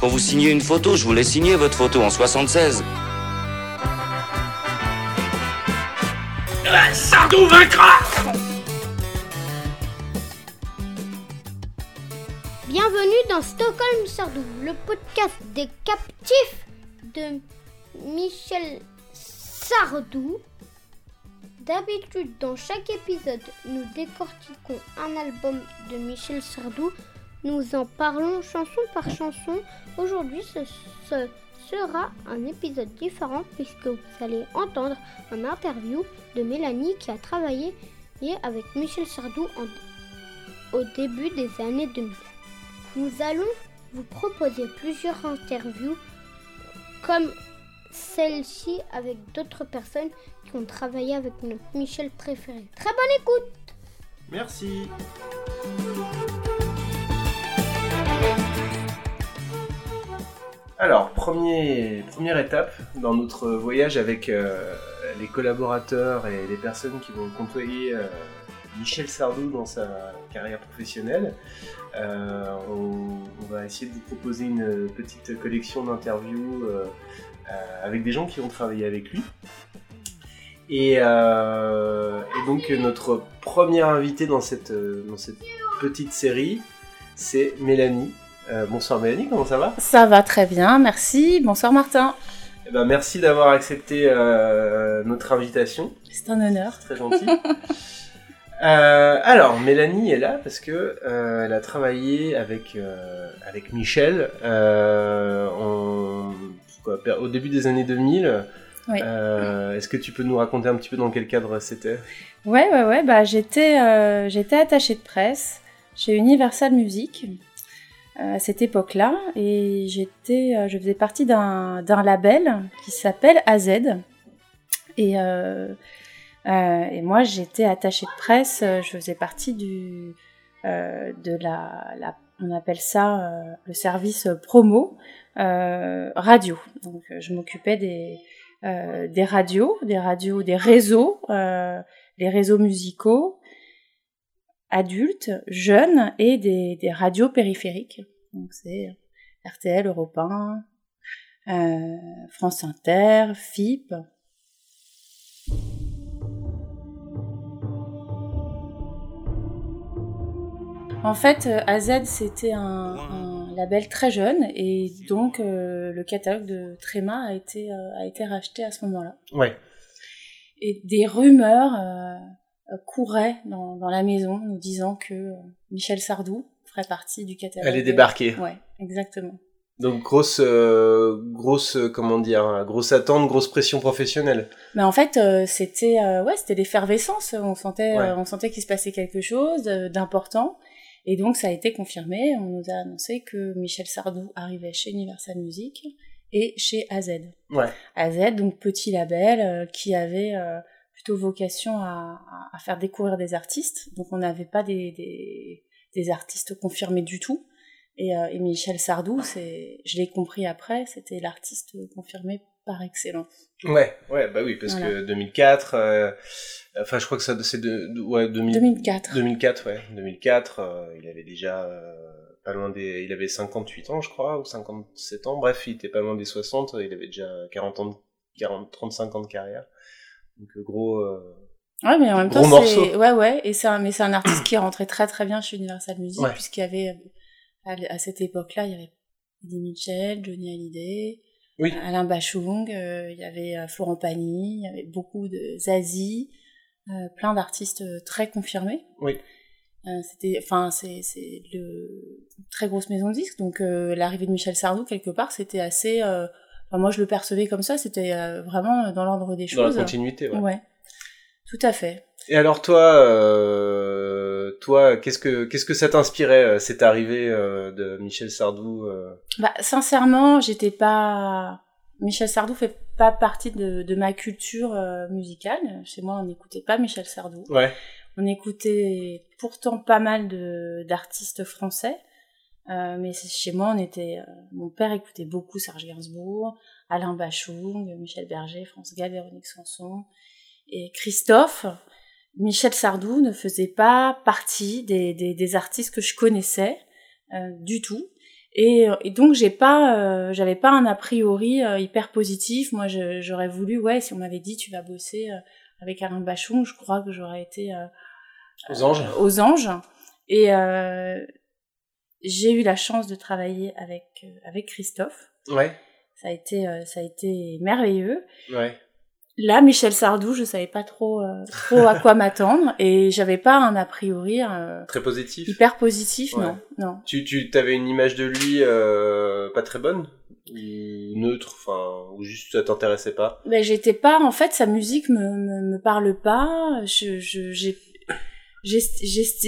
Pour vous signer une photo, je voulais signer votre photo en 76. Sardou vaincra Bienvenue dans Stockholm Sardou, le podcast des captifs de Michel Sardou. D'habitude, dans chaque épisode, nous décortiquons un album de Michel Sardou. Nous en parlons chanson par chanson. Aujourd'hui, ce, sera un épisode différent puisque vous allez entendre un interview de Mélanie qui a travaillé avec Michel Sardou au début des années 2000. Nous allons vous proposer plusieurs interviews comme celle-ci avec d'autres personnes qui ont travaillé avec notre Michel préféré. Très bonne écoute Merci. Alors, première étape dans notre voyage avec euh, les collaborateurs et les personnes qui vont côtoyer euh, Michel Sardou dans sa carrière professionnelle. Euh, on, va essayer de vous proposer une petite collection d'interviews avec des gens qui ont travaillé avec lui. Et, donc notre première invitée dans cette, dans cette petite série, c'est Mélanie. Euh, bonsoir Mélanie, comment ça va? Ça va très bien, merci. Bonsoir Martin. Eh ben, Merci d'avoir accepté euh, notre invitation, C'est un honneur. très gentil. Euh, alors, Mélanie est là parce que elle a travaillé avec, avec Michel en- quoi, au début des années 2000. Oui. Euh, Est-ce que tu peux nous raconter un petit peu dans quel cadre c'était? Ouais, ouais, ouais. Bah, j'étais, j'étais attachée de presse chez Universal Music à cette époque-là, et j'étais, euh, je faisais partie d'un, label qui s'appelle AZ. Et, euh, euh, et moi, j'étais attachée de presse. Je faisais partie du, euh, de la, la, on appelle ça euh, le service promo euh, radio. Donc, je m'occupais des des radios, des radios, des réseaux, les réseaux musicaux, adultes, jeunes et des, des radios périphériques. Donc c'est RTL, Europe 1, euh, France Inter, FIP. En fait, euh, AZ c'était un, un label très jeune et donc euh, le catalogue de Tréma a été euh, a été racheté à ce moment-là. Ouais. Et des rumeurs euh, couraient dans, dans la maison nous disant que euh, Michel Sardou ferait partie du catalogue. Elle est débarquée. Ouais, exactement. Donc grosse, euh, grosse, comment dire, grosse attente, grosse pression professionnelle. Mais en fait, euh, c'était euh, ouais, c'était l'effervescence. On sentait, Ouais. on sentait qu'il se passait quelque chose d'important. Et donc ça a été confirmé. On nous a annoncé que Michel Sardou arrivait chez Universal Music et chez AZ. Ouais. AZ, donc petit label qui avait plutôt vocation à, faire découvrir des artistes. Donc on n'avait pas des, des, des artistes confirmés du tout. Et, euh, et Michel Sardou, c'est, je l'ai compris après, c'était l'artiste confirmé par excellence. Ouais, ouais, bah oui, parce Voilà. que 2004, euh, enfin, je crois que ça, c'est de, de- ouais, 2000 2004. 2004, ouais, 2004, euh, il avait déjà pas loin des, il avait 58 ans, je crois, ou 57 ans, bref, il était pas loin des 60, il avait déjà 40 ans, de, 40, 35 ans de carrière. Donc, euh, gros, euh, Ouais, mais en même temps, c'est ouais, ouais, et c'est un, mais c'est un artiste qui est rentré très très bien chez Universal Music Ouais. puisqu'il y avait euh, à, cette époque-là, il y avait Eddie Mitchell, Johnny Hallyday, Oui. Alain Bachung, euh, il y avait Florent Pagny, il y avait beaucoup de Zazie, euh, plein d'artistes très confirmés. Oui. Euh, c'était, enfin, c'est c'est le très grosse maison de disques, donc l'arrivée de Michel Sardou quelque part, c'était assez. Enfin, moi, je le percevais comme ça, c'était euh, vraiment dans l'ordre des dans la choses. continuité, ouais. ouais, tout à fait. Et alors toi, euh, toi, qu'est-ce que qu'est-ce que ça t'inspirait euh, cette arrivée euh, de Michel Sardou euh, Bah, sincèrement, j'étais pas. Michel Sardou fait pas partie de, de ma culture musicale. Chez moi, on n'écoutait pas Michel Sardou. Ouais. On écoutait pourtant pas mal de d'artistes français. Euh, mais chez moi, on était. euh, mon père écoutait beaucoup Serge Gainsbourg, Alain Bachung, Michel Berger, France Gall, Véronique Sanson et Christophe. Michel Sardou ne faisait pas partie des, des, des artistes que je connaissais euh, du tout. Et, et donc j'ai pas, j'avais pas un a priori hyper positif. Moi, j'aurais voulu, ouais, si on m'avait dit tu vas bosser avec Alain Bachung, je crois que j'aurais été Aux anges. aux anges. Et j'ai eu la chance de travailler avec euh, avec Christophe. Ouais. Ça a été euh, ça a été merveilleux. Ouais. Là, Michel Sardou, je savais pas trop euh, trop à quoi m'attendre et j'avais pas un a priori Très positif. hyper positif, Ouais. non, non. Tu, tu avais une image de lui pas très bonne ou neutre, enfin, ou juste ça t'intéressait pas? Ben, j'étais pas, en fait, sa musique me, me, me parle pas. Je, j'ai-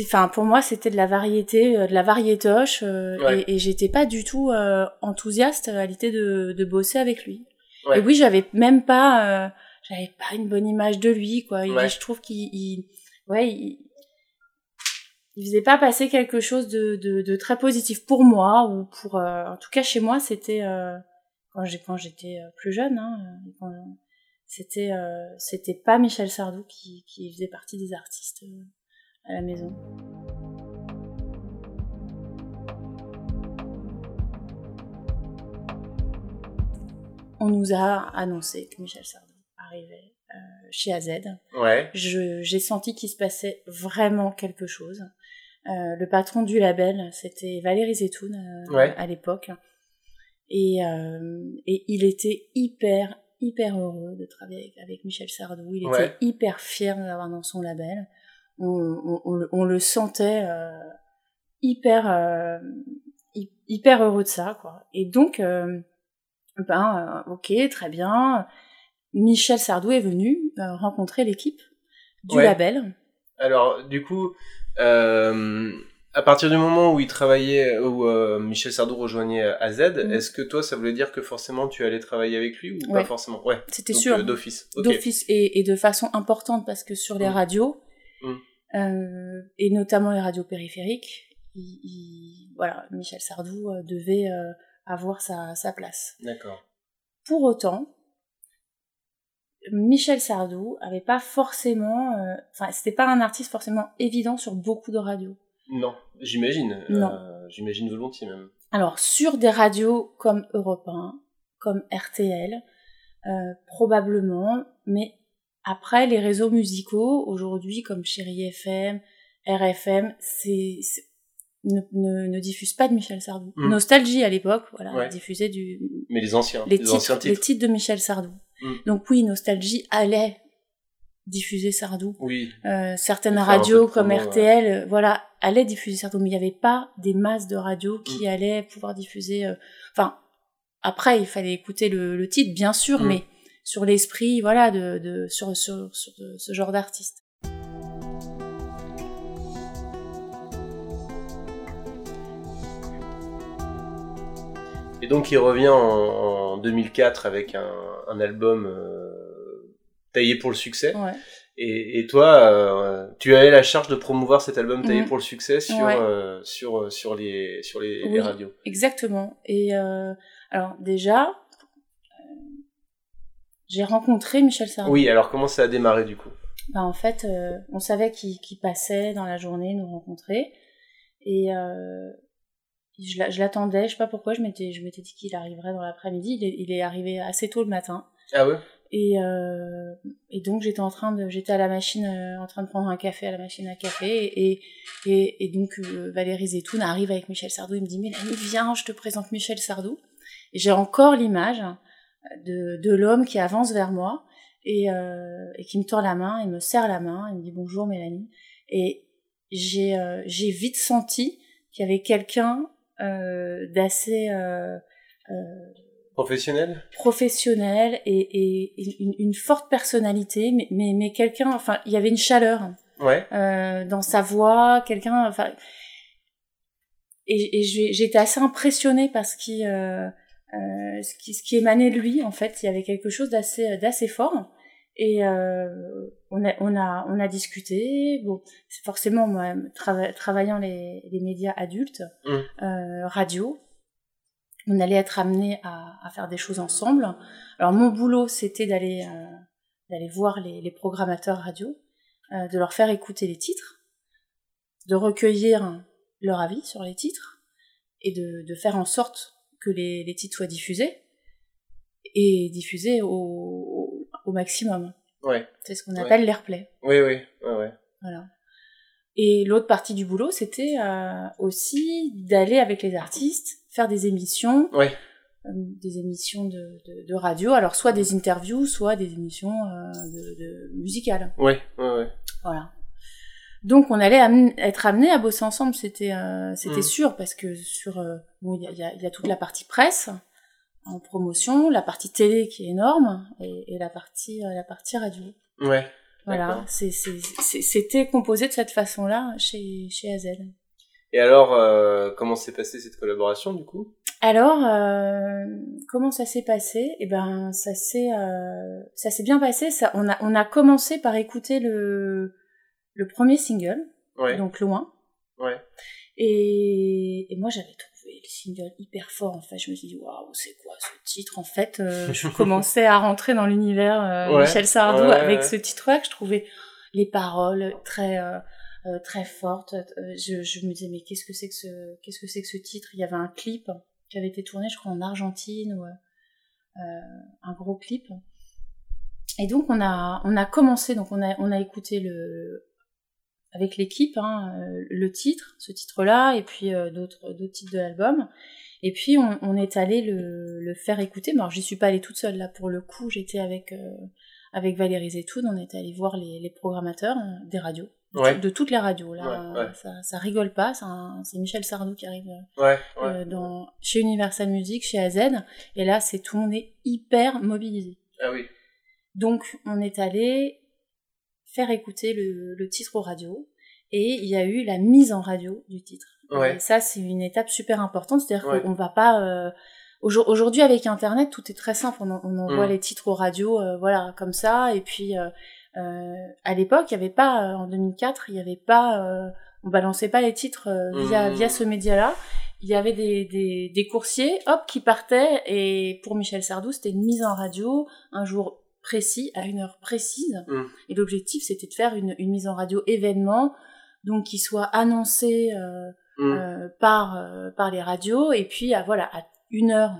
enfin, pour moi, c'était de la variété, euh, de la variétoche, euh, Ouais. et, et j'étais pas du tout euh, enthousiaste à l'idée de, de bosser avec lui. Ouais. Et oui, j'avais même pas, euh, j'avais pas une bonne image de lui, quoi. Il- Ouais. Je trouve qu'il, il- ouais, il, il faisait pas passer quelque chose de, de, de très positif pour moi ou pour, euh, en tout cas chez moi, c'était euh, quand j'ai quand j'étais plus jeune, hein, c'était euh, c'était pas Michel Sardou qui, qui faisait partie des artistes à la maison. On nous a annoncé que Michel Sardou arrivait euh, chez AZ. Ouais. J'ai senti qu'il se passait vraiment quelque chose. Euh, le patron du label, c'était Valérie Zetoun euh, Ouais. à l'époque. Et, et il était hyper, hyper heureux de travailler avec, avec Michel Sardou. Il était hyper fier de l'avoir dans son label. On, on- on le- on le sentait euh, hyper, euh, hy- hyper heureux de ça, quoi. Et donc, euh, ben, ok, très bien. Michel Sardou est venu rencontrer l'équipe du Ouais. label. Alors, du coup, à partir du moment où il travaillait, où euh, Michel Sardou rejoignait AZ, Mhm. est-ce que toi, ça voulait dire que forcément tu allais travailler avec lui ou Ouais. pas forcément? Ouais. C'était sûr. euh, d'office. D'office et, et de façon importante parce que sur les Mm. radios Mm. Euh, et notamment les radios périphériques, il- il- voilà, Michel Sardou euh, devait euh, avoir sa, sa place. D'accord. Pour autant, Michel Sardou avait pas forcément, enfin c'était pas un artiste forcément évident sur beaucoup de radios. Non, j'imagine. Non. J'imagine volontiers même. Alors sur des radios comme Europe 1, comme RTL, euh, probablement, mais après les réseaux musicaux aujourd'hui comme Chéri FM, RFM, c'est ne, ne, ne diffusent pas de Michel Sardou. Mm. Nostalgie à l'époque, voilà, Ouais. diffusait du Mais les anciens, les, les, titres, anciens les titres. titres de Michel Sardou. Mm. Donc oui, Nostalgie allait diffuser Sardou. Oui. Euh, certaines radios comme. RTL, euh, voilà, allaient diffuser Sardou, mais il n'y avait pas des masses de radios qui Mm. allaient pouvoir diffuser. euh, Enfin, après, il fallait écouter le, le titre, bien sûr, mais sur l'esprit, voilà, de, de sur, sur, sur ce genre d'artiste. Et donc il revient en, en 2004 avec un, un album euh, taillé pour le succès. Ouais. Et, et toi, euh, tu avais la charge de promouvoir cet album taillé Mhm. pour le succès sur Ouais. euh, sur sur les sur les, radios. Exactement. Et alors déjà, j'ai rencontré Michel Sardou. Oui, alors comment ça a démarré du coup? Bah, en fait, euh, on savait qu'il passait dans la journée nous rencontrer. Et euh, je l'a- je l'attendais, je sais pas pourquoi, je m'étais dit qu'il arriverait dans l'après-midi. Il est, il est arrivé assez tôt le matin. Ah ouais? Et, euh, et donc j'étais en train de j'étais à la machine en train de prendre un café à la machine à café et et, et donc Valérie Zetoun arrive avec Michel Sardou il me dit Mélanie viens je te présente Michel Sardou et j'ai encore l'image de, de l'homme qui avance vers moi et, euh, et qui me tend la main il me serre la main il me dit bonjour Mélanie et j'ai euh, j'ai vite senti qu'il y avait quelqu'un euh, d'assez euh, euh, Professionnel? professionnel et, et- et une, une forte personnalité, mais, mais, mais quelqu'un, enfin, il y avait une chaleur Ouais. euh, dans sa voix, quelqu'un, enfin, et, et j'ai- j'étais assez impressionnée parce qu'il, euh, euh, ce, qui, ce qui émanait de lui, en fait. Il y avait quelque chose d'assez d'assez fort. Et euh, on, a, on, a, on a discuté. Bon, forcément, moi, trava- travaillant les, les médias adultes, Mm. euh, radio, on allait être amené à, à faire des choses ensemble. Alors mon boulot, c'était d'aller euh, d'aller voir les, les programmateurs radio, euh, de leur faire écouter les titres, de recueillir leur avis sur les titres et de, de faire en sorte que les, les titres soient diffusés et diffusés au, au, maximum. Ouais. C'est ce qu'on Ouais. appelle l'airplay. Oui, oui, ouais, ouais. Voilà. Et l'autre partie du boulot, c'était euh, aussi d'aller avec les artistes faire des émissions, Ouais. euh, des émissions de, de, de radio, alors soit des interviews, soit des émissions euh, de, de musicales. Ouais, ouais, ouais. Voilà. Donc on allait être amenés à bosser ensemble, c'était euh, c'était Mm. sûr parce que sur euh, bon il y a, y a- y a toute la partie presse en promotion, la partie télé qui est énorme et, et la partie euh, la partie radio. Ouais. Voilà, c'était composé de cette façon-là chez, chez AZ. Et alors, euh, comment s'est passée cette collaboration du coup? Alors, euh, comment ça s'est passé? Eh ben, ça s'est, euh, ça s'est bien passé. Ça, on a, on a commencé par écouter le, le premier single, Ouais. donc loin. Ouais. Et, et moi, j'avais trouvé le single hyper fort. En fait, je me suis dit, waouh, c'est quoi ce titre En fait, euh, je commençais à rentrer dans l'univers euh, Ouais. Michel Sardou avec ce titre-là que je trouvais les paroles très euh, euh, très fortes. Je, je me disais, mais qu'est-ce que c'est que ce qu'est-ce que c'est que ce titre? Il y avait un clip qui avait été tourné, je crois, en Argentine ou euh, un gros clip. Et donc on a on a commencé, donc on a on a écouté le avec l'équipe hein, euh, le titre, ce titre-là, et puis euh, d'autres d'autres titres de l'album. Et puis on, on est allé le, le faire écouter. Mais alors j'y suis pas allée toute seule là pour le coup. J'étais avec euh, avec Valérie Zetoun. On est allé voir les, les programmateurs euh, des radios, de, Ouais. tout- de toutes les radios. Là, Ouais, ouais. Ça, ça rigole pas. C'est Michel Sardou qui arrive euh, dans chez Universal Music, chez AZ. Et là, c'est tout le monde est hyper mobilisé. Ah oui. Donc, on est allé faire écouter le, le titre aux radios et il y a eu la mise en radio du titre. Ouais. Et ça, c'est une étape super importante, c'est-à-dire Ouais. qu'on va pas. euh, aujourd- Aujourd'hui, avec Internet, tout est très simple. On, en- on envoie Mm. les titres aux radios, euh, voilà, comme ça. Et puis, euh, euh, à l'époque, il y avait pas, en 2004, il y avait pas, on balançait pas les titres via Mm. via ce média-là. Il y avait des, des, des coursiers, hop, qui partaient. Et pour Michel Sardou, c'était une mise en radio un jour précis, à une heure précise. Mm. Et l'objectif, c'était de faire une, une mise en radio événement, donc qui soit annoncé euh, Mm. euh, par, euh, par les radios, et puis à, voilà, à une heure,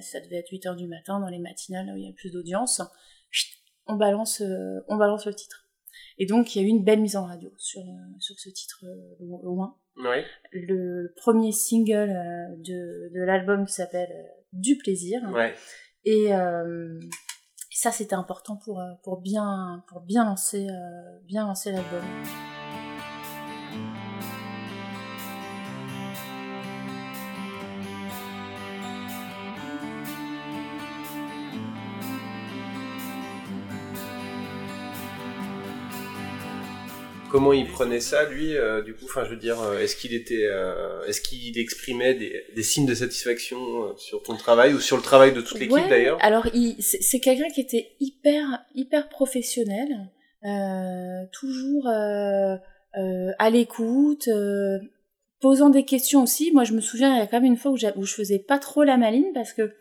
ça devait être 8 heures du matin dans les matinales, là où il y a plus d'audience, on balance, on balance le titre. Et donc, il y a eu une belle mise en radio sur, sur ce titre Lo- loin. Le premier single de, de l'album qui s'appelle Du plaisir. Ouais. Et euh, ça, c'était important pour, euh, pour, bien, pour bien lancer, euh, bien lancer l'album. Comment il prenait ça, lui, euh, du coup, enfin, je veux dire, euh, est-ce qu'il était, euh, est-ce qu'il exprimait des, des signes de satisfaction sur ton travail ou sur le travail de toute l'équipe Ouais, d'ailleurs Alors, c'est quelqu'un qui était hyper, hyper professionnel, euh, toujours à l'écoute, posant des questions aussi. Moi, je me souviens, il y a quand même une fois où, où je faisais pas trop la maline parce que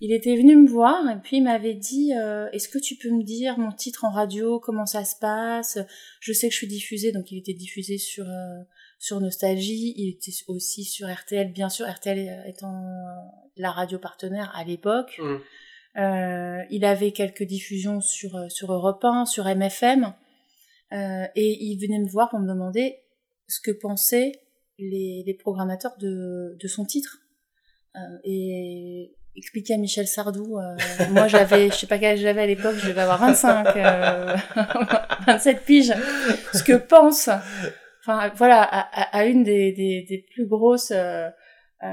il était venu me voir et puis il m'avait dit euh, Est-ce que tu peux me dire mon titre en radio, comment ça se passe? Je sais que je suis diffusée, donc il était diffusé sur euh, sur Nostalgie, il était aussi sur RTL, bien sûr, RTL étant la radio partenaire à l'époque. Mm. Euh, il avait quelques diffusions sur, euh, sur Europe 1, sur MFM, euh, et il venait me voir pour me demander ce que pensaient les, les programmateurs de, de son titre. Euh, et expliquer à Michel Sardou, euh, moi j'avais, je sais pas quel âge j'avais à l'époque, je devais avoir 25, euh, 27 piges, ce que pense, enfin voilà, à, à- à une des, des, des plus grosses, euh, euh,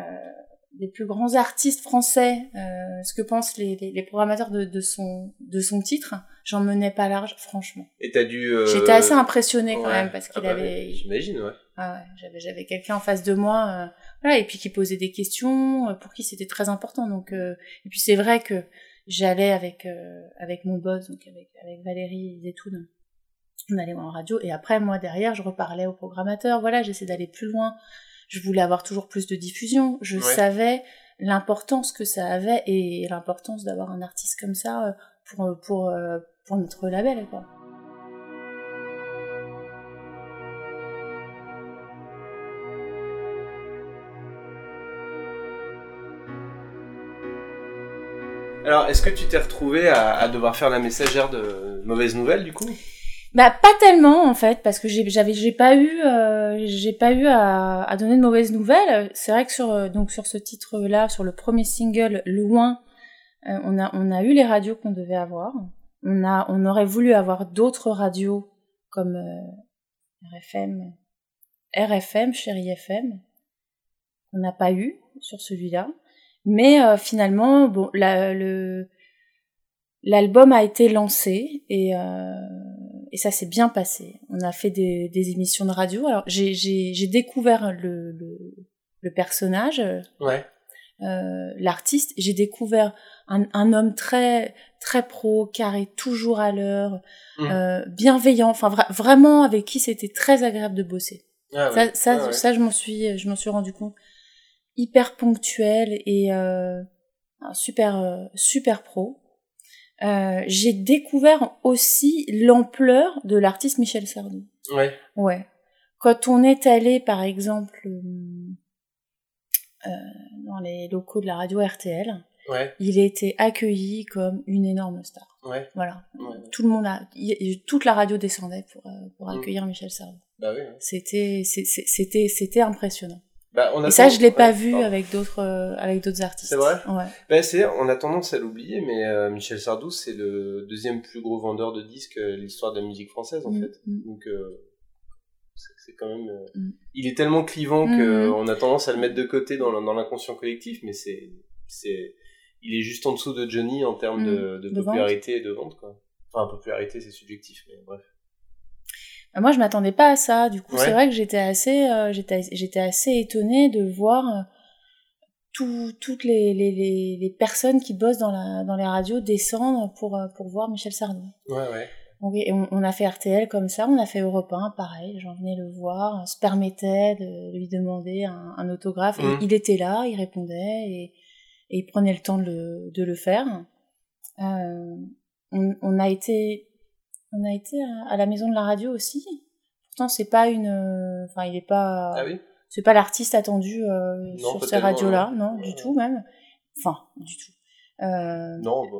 des plus grands artistes français, euh, ce que pensent les, les, les programmateurs de, de son de son titre, j'en menais pas large, franchement. Et t'as dû. euh, J'étais assez impressionnée quand ouais. même parce Ah qu'il bah avait, J'imagine, ouais. ah ouais, j'avais j'avais quelqu'un en face de moi. Voilà, et puis qui posait des questions, euh, pour qui c'était très important. Donc, euh, et puis c'est vrai que j'allais avec euh, avec mon boss, donc avec avec Valérie Zetoun, on allait en radio, et après moi derrière, je reparlais au programmateur. Voilà, j'essaie d'aller plus loin. Je voulais avoir toujours plus de diffusion. Je Ouais. savais l'importance que ça avait et l'importance d'avoir un artiste comme ça euh, pour pour euh, pour notre label, quoi. Alors, est-ce que tu t'es retrouvé à, devoir faire la messagère de mauvaises nouvelles du coup? Bah pas tellement en fait parce que j'ai pas eu euh, pas eu à, donner de mauvaises nouvelles. C'est vrai que sur euh, donc sur ce titre là sur le premier single loin euh, on a on a eu les radios qu'on devait avoir. On a on aurait voulu avoir d'autres radios comme RFM RFM Chérie FM qu'on n'a pas eu sur celui-là. Mais euh, finalement bon la, le l'album a été lancé et euh, et ça s'est bien passé. On a fait des, des émissions de radio. Alors j'ai j'ai j'ai découvert le le, le personnage, Ouais. euh, l'artiste. J'ai découvert un, un homme très très pro, carré, toujours à l'heure, Mm. euh, bienveillant. Enfin vra- vraiment avec qui c'était très agréable de bosser. Ah, Ça, ça, Ah, ouais. ça, je m'en suis, je m'en suis rendu compte. Hyper ponctuel et euh, super, euh, super pro. Euh, j'ai découvert aussi l'ampleur de l'artiste Michel Sardou. Ouais. Ouais. Quand on est allé, par exemple, euh, dans les locaux de la radio RTL, Ouais. il était accueilli comme une énorme star. Ouais. Voilà. Ouais. Tout le monde a, toute la radio descendait pour, pour Mm. accueillir Michel Sardou. Bah oui. C'était, c'était, c'était impressionnant. Bah, on a Et ça, je l'ai pas ouais, vu pardon. avec d'autres, euh, avec d'autres artistes. C'est vrai? Ouais. Bah, c'est, on a tendance à l'oublier, mais euh, Michel Sardou, c'est le deuxième plus gros vendeur de disques euh, de l'histoire de la musique française, en Mm, fait. mm. Donc, euh, c'est, quand même. euh, Mm. Il est tellement clivant Mm, que mm. on a tendance à le mettre de côté dans, l'in- dans l'inconscient collectif, mais c'est, c'est, il est juste en dessous de Johnny en termes Mm. de, de De popularité et de vente, quoi. Enfin, popularité, c'est subjectif, mais bref. Bah, Moi, je m'attendais pas à ça. Du coup, Ouais. c'est vrai que j'étais assez, euh, j'étais, j'étais assez étonnée de voir euh, tout- toutes les, les, les, les personnes qui bossent dans, la, dans les radios descendre pour, euh, pour voir Michel Sardou. Ouais, ouais. Donc, et on, on a fait RTL comme ça, on a fait Europe 1, pareil, gens venaient le voir, se permettaient de lui demander un, un autographe. Mhm. il était là, il répondait et, et il prenait le temps de le, de le faire. Euh, on, on a été, on a été à, à la maison de la radio aussi. Pourtant, c'est pas une, euh, enfin, il est pas, Ah oui? c'est pas l'artiste attendu euh, Non, sur ces radios-là, non. du tout même. Enfin, du tout. Euh, Non, bah.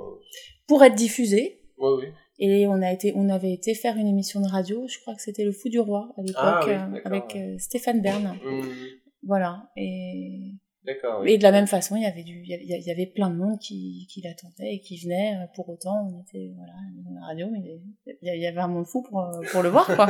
pour être diffusé, oui. et on a été, on avait été faire une émission de radio. Je crois que c'était le Fou du Roi à l'époque Ah oui, d'accord, avec ouais. Stéphane Bern. Voilà. Et, D'accord. oui. et de la même façon, il y avait du, il y avait- plein de monde qui, qui l'attendait et qui venait. euh, Pour autant, on était voilà dans la radio, mais il y- avait un monde fou pour, euh, pour le voir quoi.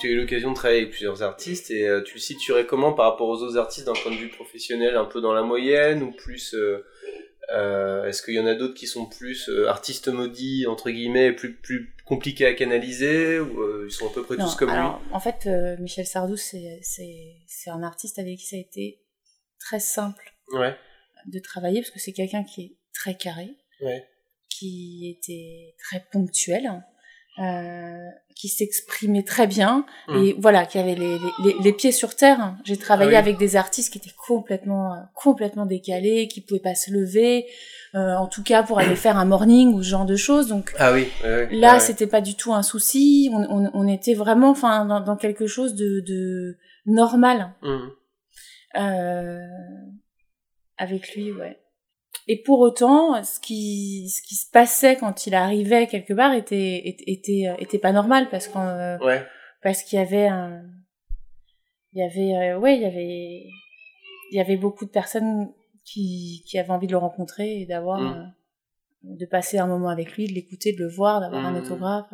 Tu as eu l'occasion de travailler avec plusieurs artistes et euh, tu le situerais comment par rapport aux autres artistes d'un point de vue professionnel, un peu dans la moyenne ou plus euh, euh, Est-ce qu'il y en a d'autres qui sont plus euh, artistes maudits entre guillemets, plus plus compliqués à canaliser ou euh, ils sont à peu près Non, tous comme alors, En fait, Michel Sardou, c'est un artiste avec qui ça a été très simple lui Ouais, de travailler parce que c'est quelqu'un qui est très carré. ouais, qui était très ponctuel, euh, qui s'exprimait très bien Mm. et voilà, qui avait les, les, les pieds sur terre. J'ai travaillé Ah oui. avec des artistes qui étaient complètement euh, complètement décalés, qui pouvaient pas se lever, euh, en tout cas pour aller faire un morning ou ce genre de choses. Donc Ah oui, là, ouais. c'était pas du tout un souci. On, on, on était vraiment, enfin, dans, dans quelque chose de, de normal euh, avec lui, ouais. Et pour autant, ce qui, ce qui se passait quand il arrivait quelque part était, était, était, euh, était pas normal parce qu'on, euh, Ouais, parce qu'il y avait un, il y avait, euh, ouais, il y avait, il y avait beaucoup de personnes qui, qui avaient envie de le rencontrer et d'avoir, Mm. euh, de passer un moment avec lui, de l'écouter, de le voir, d'avoir un Mm. autographe.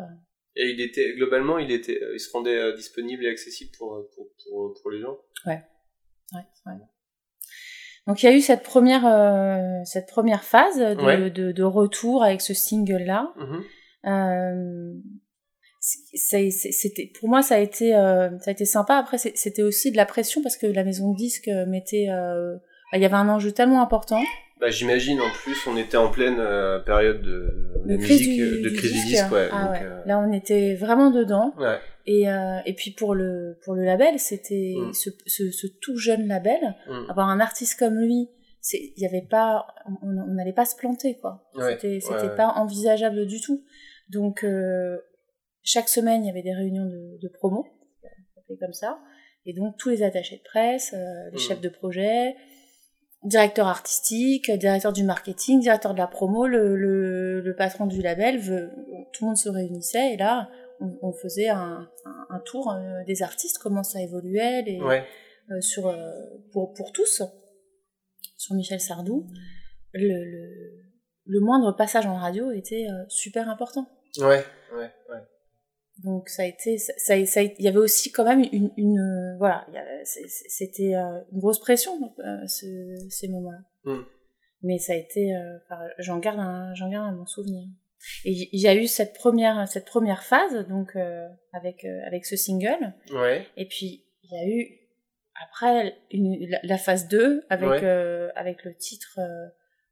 et il était globalement il était il se rendait disponible et accessible pour pour pour, pour les gens? Ouais, ouais. Donc il y a eu cette première, euh, cette première phase de, Ouais. de, de retour avec ce single-là. Mhm. Euh, c'était pour moi ça a été euh, ça a été sympa après c'était aussi de la pression parce que la maison de disques mettait euh, bah, il y avait un enjeu tellement important Bah, j'imagine en plus, on était en pleine euh, période de, de musique, du- euh, de crise du disque, ouais. Ah donc, ouais. euh, là on était vraiment dedans ouais. et euh, et puis pour le pour le label c'était Mm. ce, ce, ce tout jeune label Mm. avoir un artiste comme lui c'est il y avait pas on n'allait pas se planter quoi c'était c'était pas envisageable du tout donc chaque semaine il y avait des réunions de, de promo comme ça et donc tous les attachés de presse les Mm. chefs de projet directeur artistique directeur du marketing directeur de la promo le, le, le patron du label veut, tout le monde se réunissait et là on, on faisait un, un, un tour euh, des artistes comment ça évoluait les, Ouais. euh, sur euh, pour pour tous sur Michel Sardou le, le, le moindre passage en radio était euh, super important Ouais, ouais, ouais. Donc ça a été ça, ça, il y avait aussi quand même une, une euh, voilà c'était euh, une grosse pression euh, ce- ces moments-là Mm. mais ça a été euh, j'en garde un j'en garde un bon souvenir et il y a eu cette première cette première phase donc euh, avec euh, avec ce single Ouais, et puis, il y a eu, après, une, la, la phase 2, avec, Ouais. euh, avec le titre euh,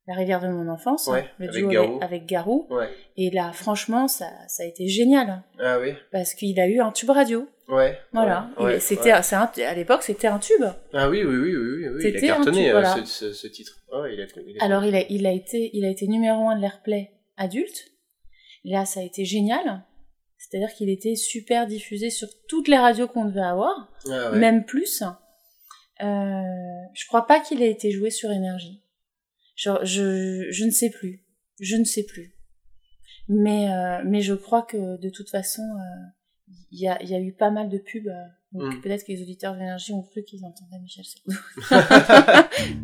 La rivière de mon enfance, Ouais, le avec duo Garou. avec, Garou. ouais. Et là, franchement, ça, ça a été génial, Ah oui, parce qu'il a eu un tube radio. ouais. Voilà. ouais, c'était, à l'époque, c'était un tube. Ah oui, oui, oui, oui, oui. Il a cartonné tube, euh, voilà. ce, ce, ce titre. Ouais, il a, il a- Alors, il a, il, a été, il a été numéro un de l'Airplay adulte. Là, ça a été génial. C'est-à-dire qu'il était super diffusé sur toutes les radios qu'on devait avoir. Ah ouais. même plus. Euh, je crois pas qu'il ait été joué sur énergie. Je, je, je ne sais plus. Je ne sais plus. Mais, euh, mais je crois que de toute façon, euh, il y, a, il y a eu pas mal de pubs. euh, donc Mm. peut-être que les auditeurs d'énergie ont cru qu'ils entendaient Michel Sardou.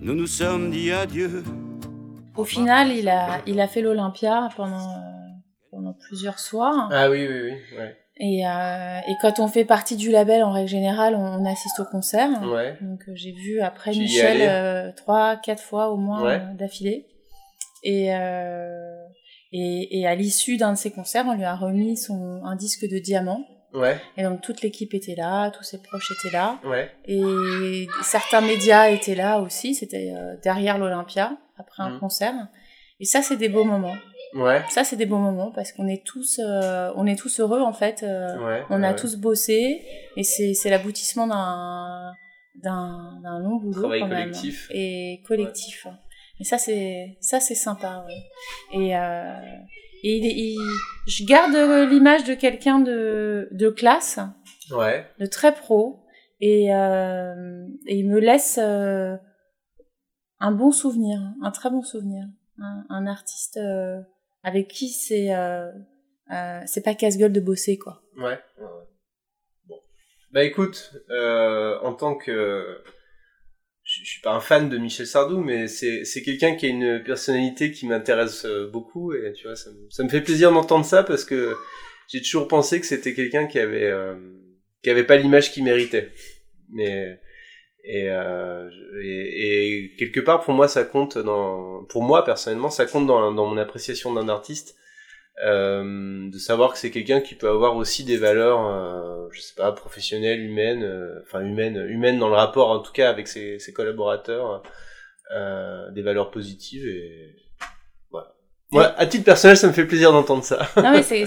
Nous nous sommes dit adieu. Au final, il a, il a fait l'Olympia pendant, euh, pendant plusieurs soirs. Ah oui, oui, oui. Ouais. Et, euh, et quand on fait partie du label, en règle générale, on, on assiste au concert. Ouais. Donc euh, j'ai vu après Michel euh, trois, quatre fois au moins Ouais. d'affilée. Et, et, et à l'issue d'un de ses concerts, on lui a remis son, un disque de diamant. Ouais. Et donc toute l'équipe était là, tous ses proches étaient là. Ouais. Et certains médias étaient là aussi, c'était derrière l'Olympia, après un Mhm. concert. Et ça, c'est des beaux moments. Ouais. Ça, c'est des beaux moments parce qu'on est tous, euh, on est tous heureux en fait. euh, Ouais. on a ouais. tous bossé et c'est c'est l'aboutissement d'un d'un d'un long boulot Travail quand même. collectif. et collectif. Et ça c'est ça c'est sympa. Ouais. Et euh, et il, il- je garde l'image de quelqu'un de de classe, Ouais. de très pro et euh, et il me laisse euh, un bon souvenir, un très bon souvenir, un, un artiste euh, avec qui c'est euh, euh, c'est pas casse-gueule de bosser quoi. Ouais. ouais. Bon. Bah écoute, euh, en tant que je suis pas un fan de Michel Sardou, mais c'est c'est quelqu'un qui a une personnalité qui m'intéresse euh, beaucoup et tu vois, ça me, ça me fait plaisir d'entendre ça parce que j'ai toujours pensé que c'était quelqu'un qui avait euh, qui avait pas l'image qu'il méritait. Mais et, euh, et et quelque part pour moi ça compte dans pour moi personnellement ça compte dans dans mon appréciation d'un artiste euh, de savoir que c'est quelqu'un qui peut avoir aussi des valeurs, euh, je sais pas, professionnelles, humaines, euh, enfin humaines, humaines dans le rapport en tout cas avec ses, ses collaborateurs, euh, des valeurs positives et voilà. Moi, à titre personnel, ça me fait plaisir d'entendre ça. Non mais c'est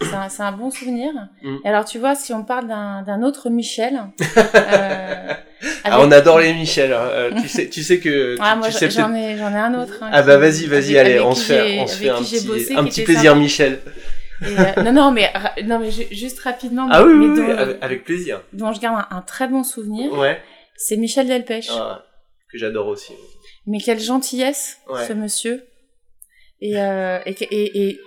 c'est un, bon souvenir. Mm. Et alors tu vois, si on parle d'un autre Michel, euh, Ah, avec- on adore les Michel. hein. Euh, tu sais, tu sais que tu, Ah, moi tu sais j'en ai j'en ai un autre. hein, Ah bah vas-y, vas-y, allez, on se fait, on se fait un petit, bossé, un petit plaisir sympa. Michel. Et, euh, non non mais non mais ju- juste rapidement. Ah oui, mais oui, oui, dont, avec, avec plaisir. dont je garde un, un très bon souvenir, Ouais. c'est Michel Delpech. Ah, que j'adore aussi. Mais quelle gentillesse, Ouais. ce monsieur. Et, euh, et, et, et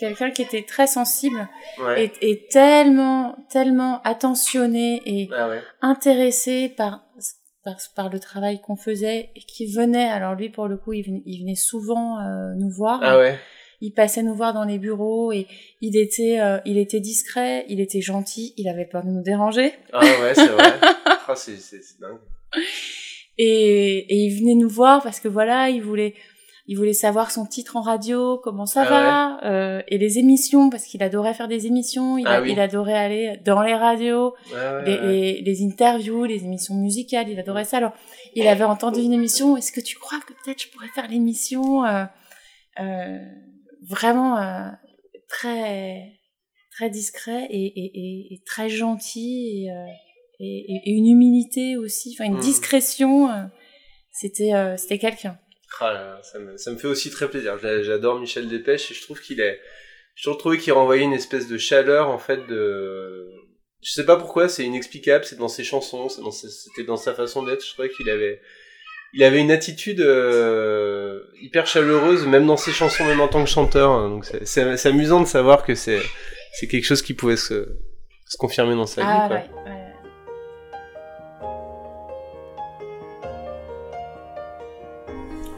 quelqu'un qui était très sensible Ouais. et, et tellement, tellement attentionné et Ah ouais. intéressé par, par, par le travail qu'on faisait et qui venait, alors lui pour le coup, il venait, il venait souvent euh, nous voir. Ah ouais. Il passait nous voir dans les bureaux et il était, euh, il était discret, il était gentil, il avait peur de nous déranger. Ah ouais, c'est vrai. C'est, c'est, c'est dingue. Et, et il venait nous voir parce que voilà, il voulait, il voulait savoir son titre en radio, comment ça Ah va, euh, et les émissions parce qu'il adorait faire des émissions, il, Ah a- oui. il adorait aller dans les radios, les, ouais. les- les interviews, les émissions musicales, il adorait ça. Alors, il avait entendu une émission. Est-ce que tu crois que peut-être je pourrais faire l'émission euh, euh, Vraiment très très discret et, et, et, et très gentil et, une humilité aussi, enfin une Mhm. discrétion. c'était c'était quelqu'un. Ah ça, me, ça me fait aussi très plaisir. J'a- J'adore Michel Delpech et je trouve qu'il est. Toujours trouvé qu'il renvoyait une espèce de chaleur en fait de. Je sais pas pourquoi, c'est inexplicable. C'est dans ses chansons, c'est dans ses- c'était dans sa façon d'être. Je trouvais qu'il avait, il avait une attitude euh, hyper chaleureuse, même dans ses chansons, même en tant que chanteur. Donc c'est amusant de savoir que c'est c'est quelque chose qui pouvait se, se confirmer dans sa vie. Ah quoi. ouais, ouais.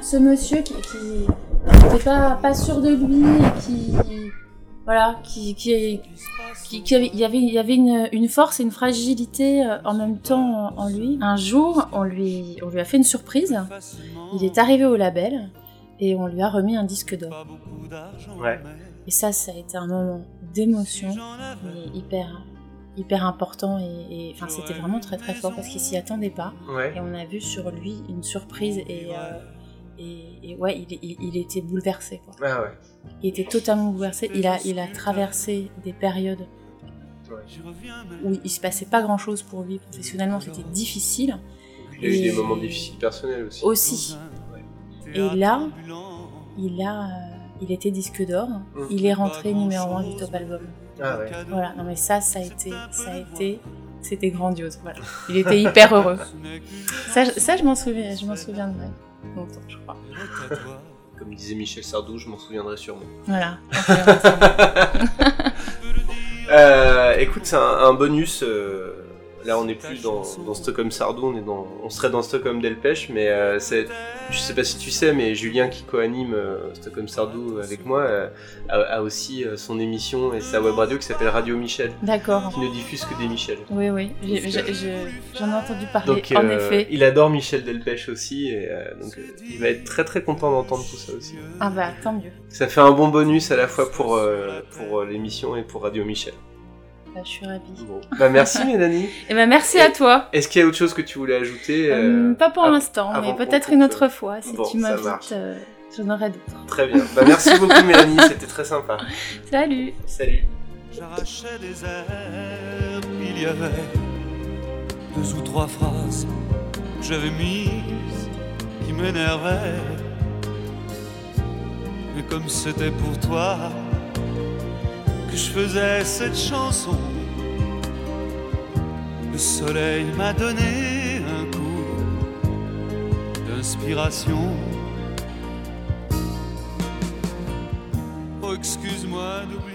Ce monsieur qui qui n'était pas, pas sûr de lui et qui voilà qui qui, qui, qui avait, il y avait il y avait une, une force et une fragilité euh, en même temps en, en lui. Un jour, on lui on lui a fait une surprise. Il est arrivé au label et on lui a remis un disque d'or. Ouais. Et ça, ça a été un moment d'émotion, mais hyper, hyper important et, et- enfin, c'était vraiment très très fort parce qu'il s'y attendait pas. Ouais. Et on a vu sur lui une surprise et, euh, et, et ouais, il, il, il était bouleversé. Quoi. Ah ouais. Il était totalement bouleversé. Il a, il a traversé des périodes où il se passait pas grand chose pour lui professionnellement, c'était difficile Il y a eu des moments difficiles personnels aussi. aussi. Et là, il a, il était disque d'or. Mm. Il est rentré numéro 1 du top album. Ah ouais. Voilà, non mais ça, ça a été, ça a été, c'était grandiose. Voilà, il était hyper heureux. Ça, je- ça, je m'en souviens, je m'en souviendrai longtemps, je crois. Comme disait Michel Sardou, je m'en souviendrai sûrement. Voilà. Euh, écoute, c'est un, un bonus. euh, là, on n'est plus dans, dans Stockholm Sardou, on, est dans, on serait dans Stockholm Delpech, mais euh, je sais pas si tu sais, mais Julien qui co-anime euh, Stockholm Sardou avec moi euh, a, a aussi euh, son émission et sa web radio qui s'appelle Radio Michel, D'accord. qui ne diffuse que des Michel. Oui, oui, j'en ai entendu parler. Donc, en effet. il adore Michel Delpech aussi, et donc il va être très très content d'entendre tout ça aussi. Ah bah tant mieux. Ça fait un bon bonus à la fois pour, pour l'émission et pour Radio Michel. Bah, je suis ravie. Bon. Bah, merci Mélanie. Et ben merci à toi. Est-ce qu'il y a autre chose que tu voulais ajouter Euh, euh, pas pour l'instant, mais peut-être une autre fois si bon, tu m'invites. euh, J'en aurai d'autres. Très bien. Bah, merci beaucoup Mélanie, c'était très sympa. Salut. Salut. J'arrachais des airs, il y avait deux ou trois phrases que j'avais mises qui m'énervaient. Mais comme c'était pour toi je faisais cette chanson, le soleil m'a donné un coup d'inspiration. Oh, excuse-moi d'oublier